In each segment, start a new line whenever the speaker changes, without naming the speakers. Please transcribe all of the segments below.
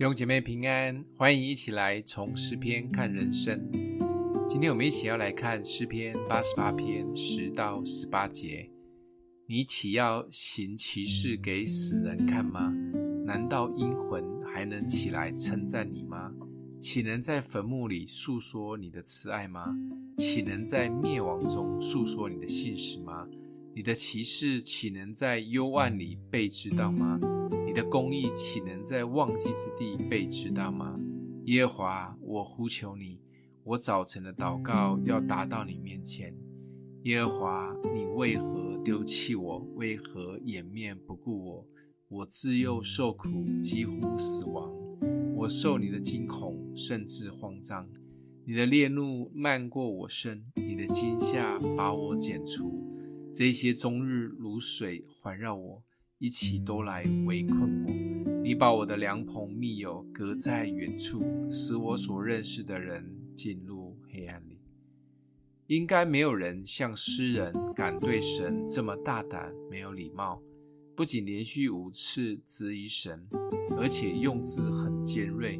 弟兄姐妹平安，欢迎一起来从诗篇看人生。今天我们一起要来看诗篇八十八篇十到十八节。你岂要行奇事给死人看吗？难道阴魂还能起来称赞你吗？岂能在坟墓里述说你的慈爱吗？岂能在灭亡中述说你的信实吗？你的奇事岂能在幽暗里被知道吗？你的公义岂能在忘记之地被知道吗？耶和华，我呼求你，我早晨的祷告要达到你面前。耶和华，你为何丢弃我？为何掩面不顾我？我自幼受苦，几乎死亡。我受你的惊恐，甚至慌张。你的烈怒漫过我身，你的惊吓把我剪除。这些终日如水环绕我。一起都来围困我，你把我的良朋密友隔在远处，使我所认识的人进入黑暗里。应该没有人像诗人敢对神这么大胆，没有礼貌。不仅连续五次质疑神，而且用字很尖锐，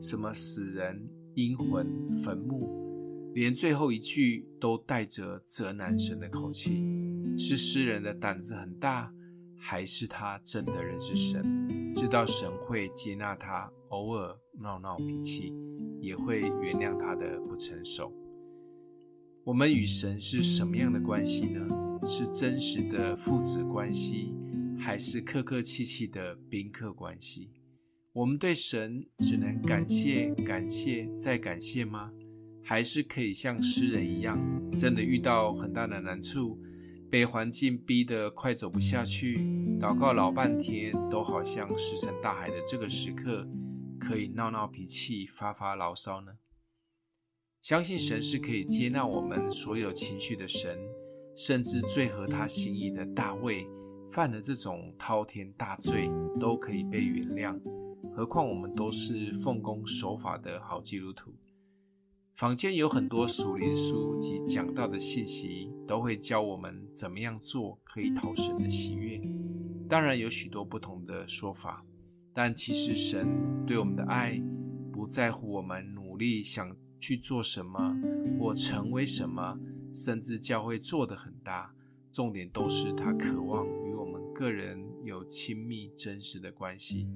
什么死人、阴魂、坟墓，连最后一句都带着责难神的口气。是诗人的胆子很大。还是他真的认识神，知道神会接纳他，偶尔闹闹脾气，也会原谅他的不成熟。我们与神是什么样的关系呢？是真实的父子关系，还是客客气气的宾客关系？我们对神只能感谢、感谢再感谢吗？还是可以像诗人一样，真的遇到很大的难处？被环境逼得快走不下去，祷告老半天，都好像石沉大海的这个时刻，可以闹闹脾气、发发牢骚呢？相信神是可以接纳我们所有情绪的神，甚至最合他心意的大卫，犯了这种滔天大罪，都可以被原谅。何况我们都是奉公守法的好基督徒。坊间有很多属灵书及讲道的信息，都会教我们怎么样做可以讨神的喜悦。当然有许多不同的说法，但其实神对我们的爱，不在乎我们努力想去做什么或成为什么，甚至教会做得很大。重点都是他渴望与我们个人有亲密真实的关系。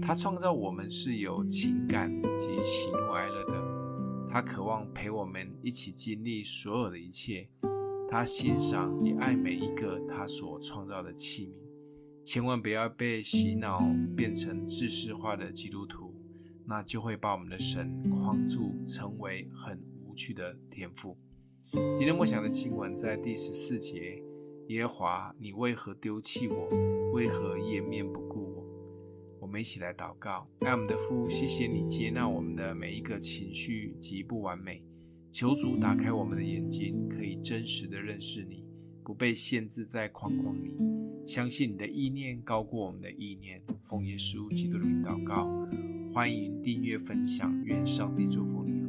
他创造我们是有情感及喜怒哀乐的。他渴望陪我们一起经历所有的一切，他欣赏也爱每一个他所创造的器皿。千万不要被洗脑变成制式化的基督徒，那就会把我们的神框住，成为很无趣的天赋。今天默想的经文在第十四节：耶华，你为何丢弃我？为何掩面不顾？我们一起来祷告，爱我们的父，谢谢你接纳我们的每一个情绪及不完美。求主打开我们的眼睛，可以真实的认识你，不被限制在框框里。相信你的意念高过我们的意念。奉耶稣基督的名祷告，欢迎订阅分享，愿上帝祝福你。